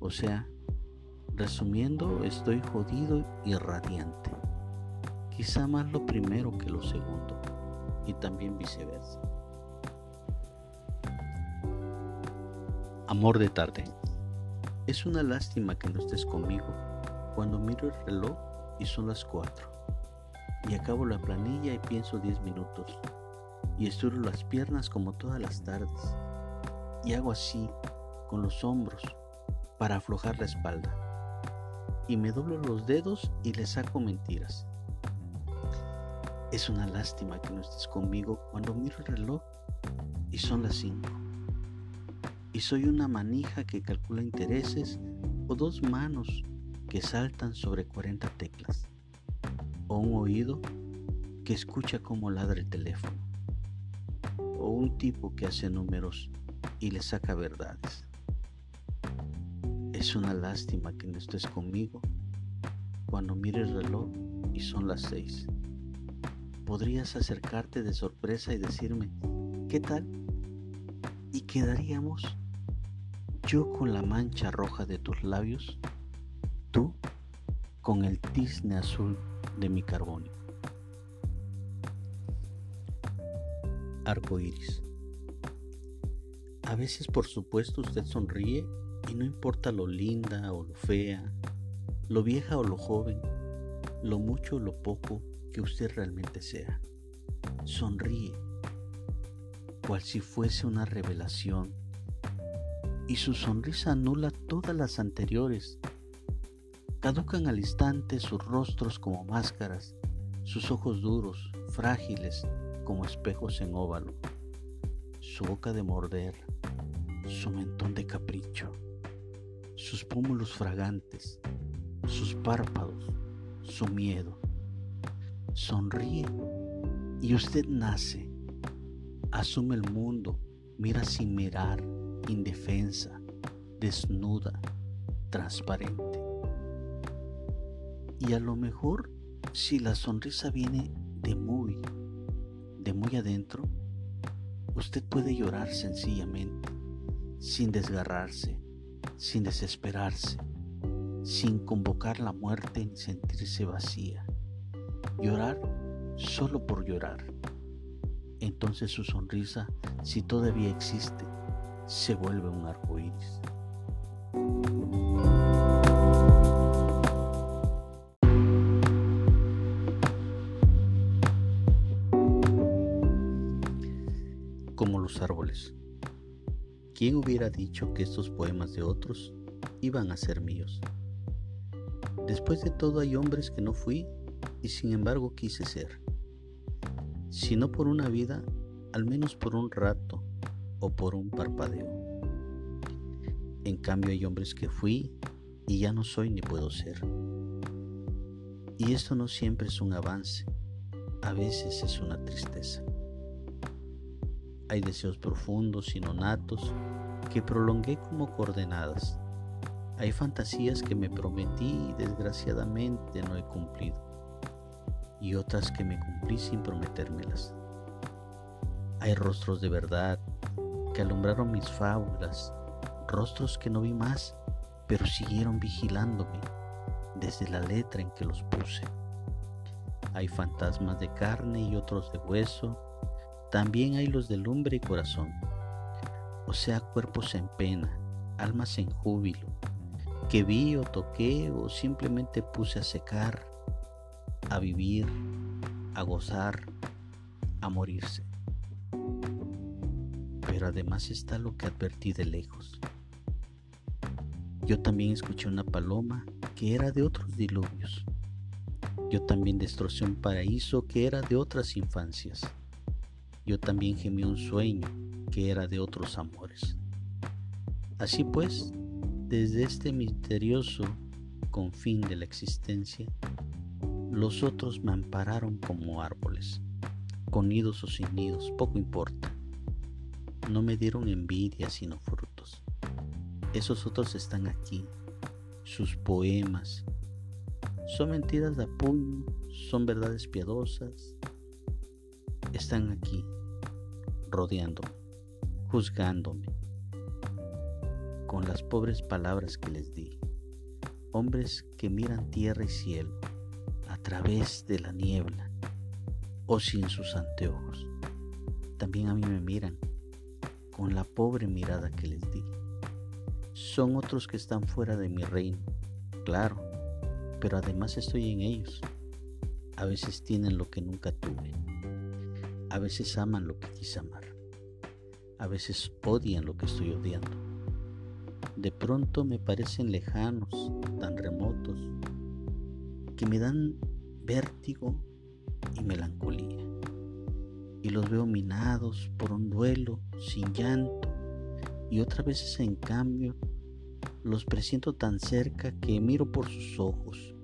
O sea, resumiendo, estoy jodido y radiante. Quizá más lo primero que lo segundo, y también viceversa. Amor de tarde. Es una lástima que no estés conmigo cuando miro el reloj y son las 4. Y acabo la planilla y pienso 10 minutos. Y estiro las piernas como todas las tardes. Y hago así, con los hombros, para aflojar la espalda. Y me doblo los dedos y le saco mentiras. Es una lástima que no estés conmigo cuando miro el reloj y son las 5. Y soy una manija que calcula intereses o dos manos que saltan sobre 40 teclas. O un oído que escucha cómo ladra el teléfono. O un tipo que hace números y le saca verdades. Es una lástima que no estés conmigo cuando mire el reloj y son las 6 podrías acercarte de sorpresa y decirme, ¿qué tal? Y quedaríamos yo con la mancha roja de tus labios, tú con el tizne azul de mi carbón. Arco iris. A veces, por supuesto, usted sonríe y no importa lo linda o lo fea, lo vieja o lo joven, lo mucho o lo poco que usted realmente sea. Sonríe, cual si fuese una revelación, y su sonrisa anula todas las anteriores. Caducan al instante sus rostros como máscaras, sus ojos duros, frágiles como espejos en óvalo, su boca de morder, su mentón de capricho, sus pómulos fragantes, sus párpados, su miedo sonríe y usted nace, asume el mundo, mira sin mirar, indefensa, desnuda, transparente. Y a lo mejor si la sonrisa viene de muy, de muy adentro, usted puede llorar sencillamente, sin desgarrarse, sin desesperarse, sin convocar la muerte en sentirse vacía llorar solo por llorar. Entonces su sonrisa, si todavía existe, se vuelve un arco iris. Como los árboles. ¿Quién hubiera dicho que estos poemas de otros iban a ser míos? Después de todo hay hombres que no fui y sin embargo quise ser. Si no por una vida, al menos por un rato o por un parpadeo. En cambio hay hombres que fui y ya no soy ni puedo ser. Y esto no siempre es un avance, a veces es una tristeza. Hay deseos profundos y nonatos que prolongué como coordenadas. Hay fantasías que me prometí y desgraciadamente no he cumplido y otras que me cumplí sin prometérmelas. Hay rostros de verdad que alumbraron mis fábulas, rostros que no vi más, pero siguieron vigilándome desde la letra en que los puse. Hay fantasmas de carne y otros de hueso, también hay los de lumbre y corazón, o sea, cuerpos en pena, almas en júbilo, que vi o toqué o simplemente puse a secar a vivir, a gozar, a morirse. Pero además está lo que advertí de lejos. Yo también escuché una paloma que era de otros diluvios. Yo también destrocé un paraíso que era de otras infancias. Yo también gemí un sueño que era de otros amores. Así pues, Desde este misterioso confín de la existencia, los otros me ampararon como árboles, con nidos o sin nidos, poco importa. No me dieron envidia sino frutos. Esos otros están aquí, sus poemas. Son mentiras de puño, son verdades piadosas. Están aquí, rodeándome, juzgándome, con las pobres palabras que les di. Hombres que miran tierra y cielo a través de la niebla o sin sus anteojos. También a mí me miran con la pobre mirada que les di. Son otros que están fuera de mi reino, claro, pero además estoy en ellos. A veces tienen lo que nunca tuve. A veces aman lo que quise amar. A veces odian lo que estoy odiando. De pronto me parecen lejanos, tan remotos, que me dan vértigo y melancolía. Y los veo minados por un duelo sin llanto. Y otras veces en cambio los presiento tan cerca que miro por sus ojos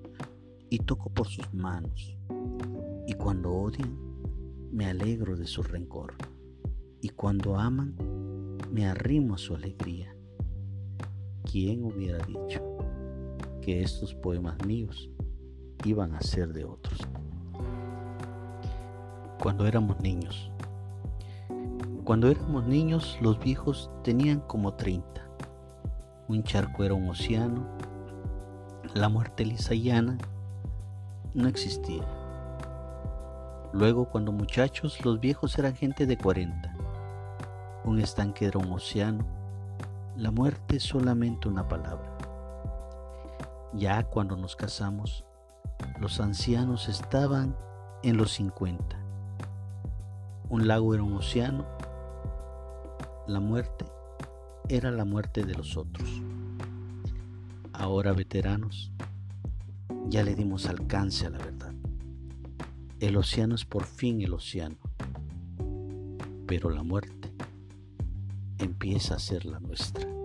y toco por sus manos. Y cuando odian, me alegro de su rencor. Y cuando aman, me arrimo a su alegría. ¿Quién hubiera dicho que estos poemas míos iban a ser de otros? Cuando éramos niños. Cuando éramos niños, los viejos tenían como 30 un charco era un océano, la muerte lisa y llana no existía. Luego, cuando muchachos, los viejos eran gente de 40. Un estanque era un océano, la muerte solamente una palabra. Ya cuando nos casamos, los ancianos estaban en los 50. Un lago era un océano, la muerte era la muerte de los otros. Ahora veteranos, ya le dimos alcance a la verdad. El océano es por fin el océano, pero la muerte empieza a ser la nuestra.